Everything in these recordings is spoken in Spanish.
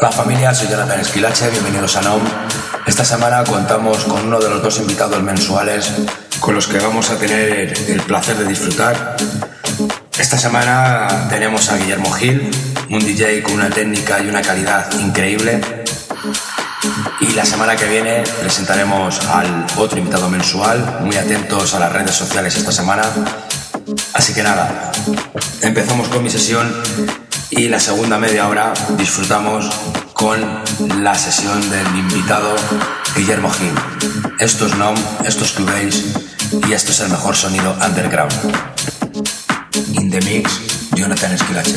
Hola familia, soy Jonathan Esquilache, bienvenidos a NOM. Esta semana contamos con uno de los dos invitados mensuales con los que vamos a tener el placer de disfrutar. Esta semana tenemos a Guillermo Gil, un DJ con una técnica y una calidad increíble. Y la semana que viene presentaremos al otro invitado mensual, muy atentos a las redes sociales esta semana. Así que nada, empezamos con mi sesión y la segunda media hora disfrutamos con la sesión del invitado Guillermo Gil. Esto es NOM, esto es Cubase y esto es el mejor sonido underground. In the mix, Jonathan Esquilache.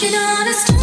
You don't understand.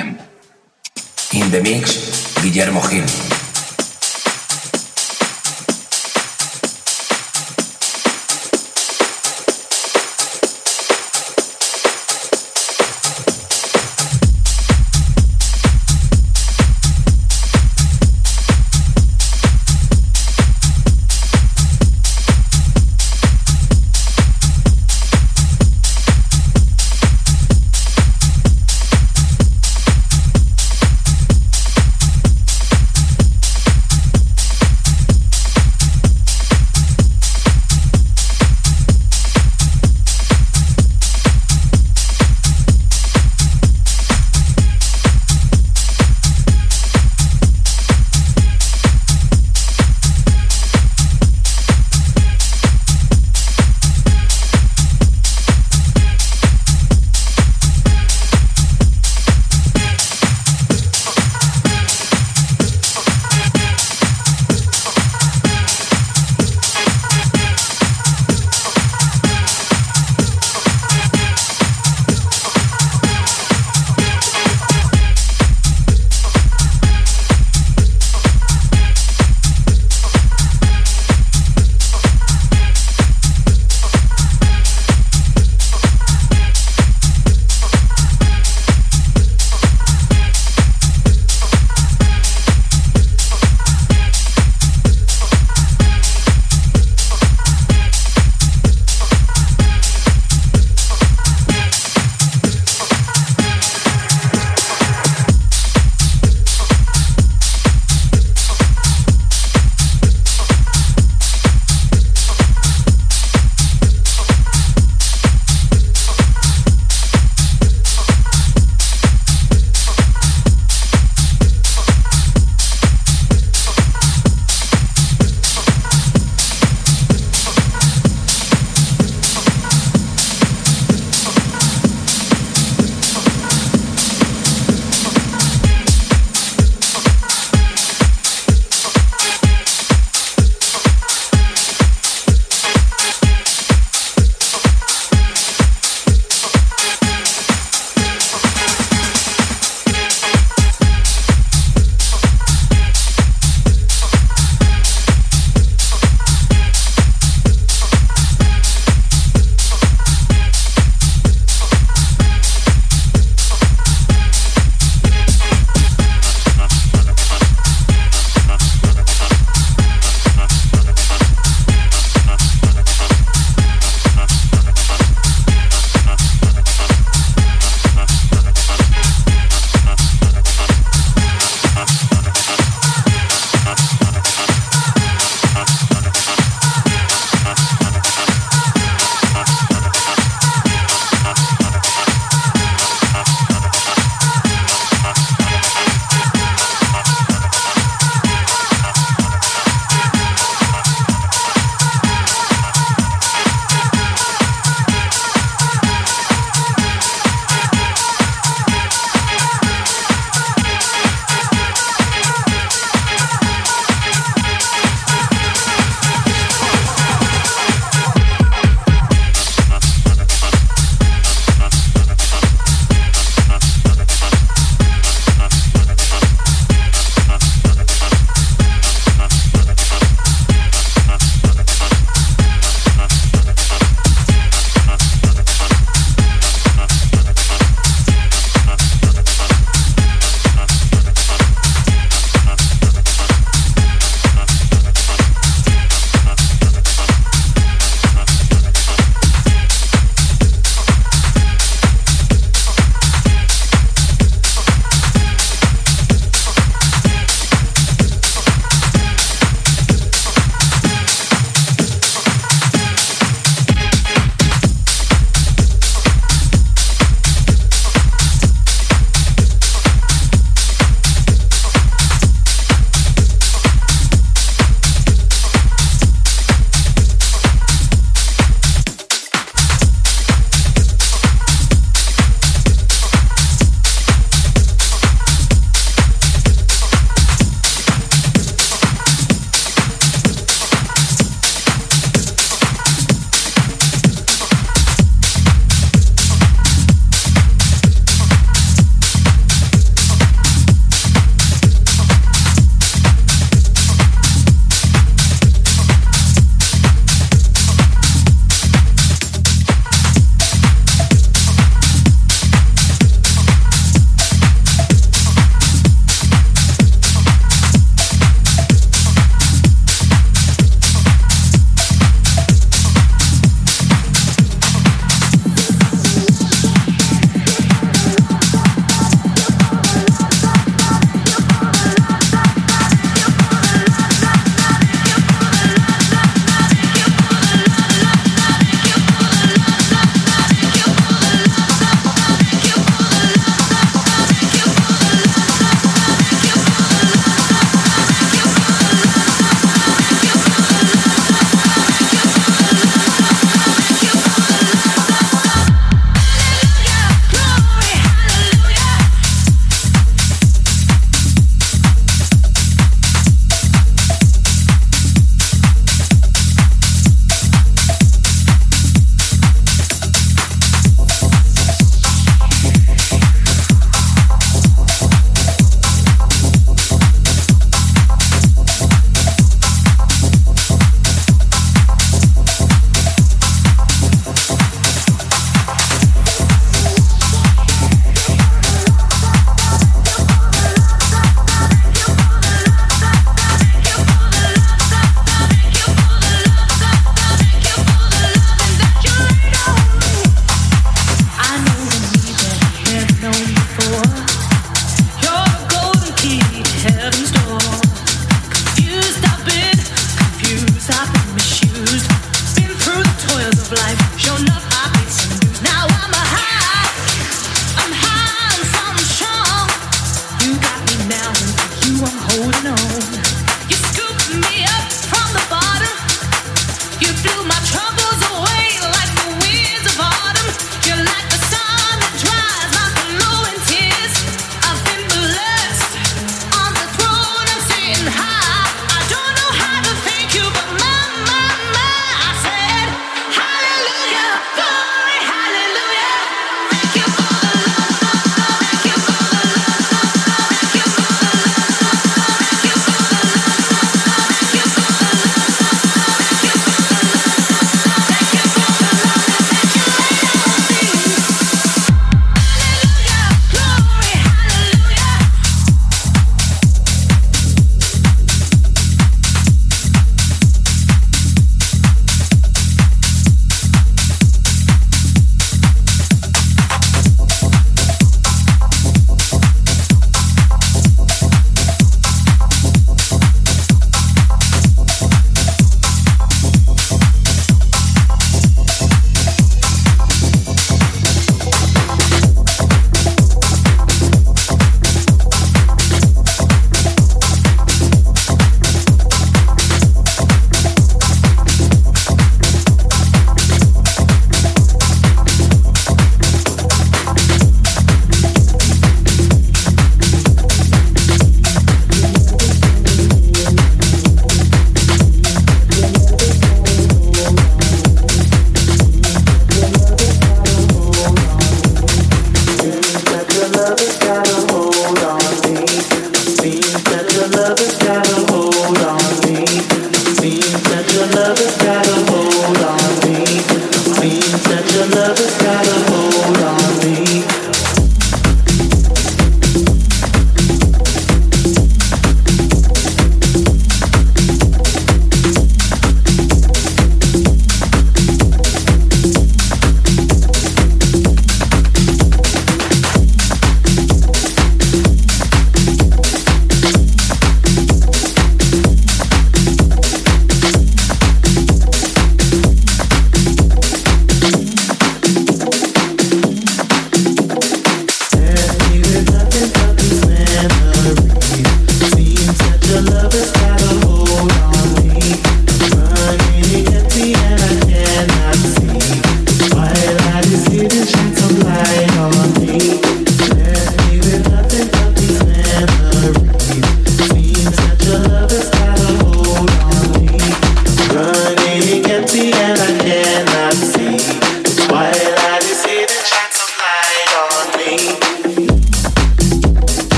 In the mix, Guillermo Gil.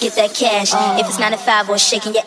Get that cash. If it's nine to five or shaking your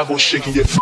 Chicago shaking your.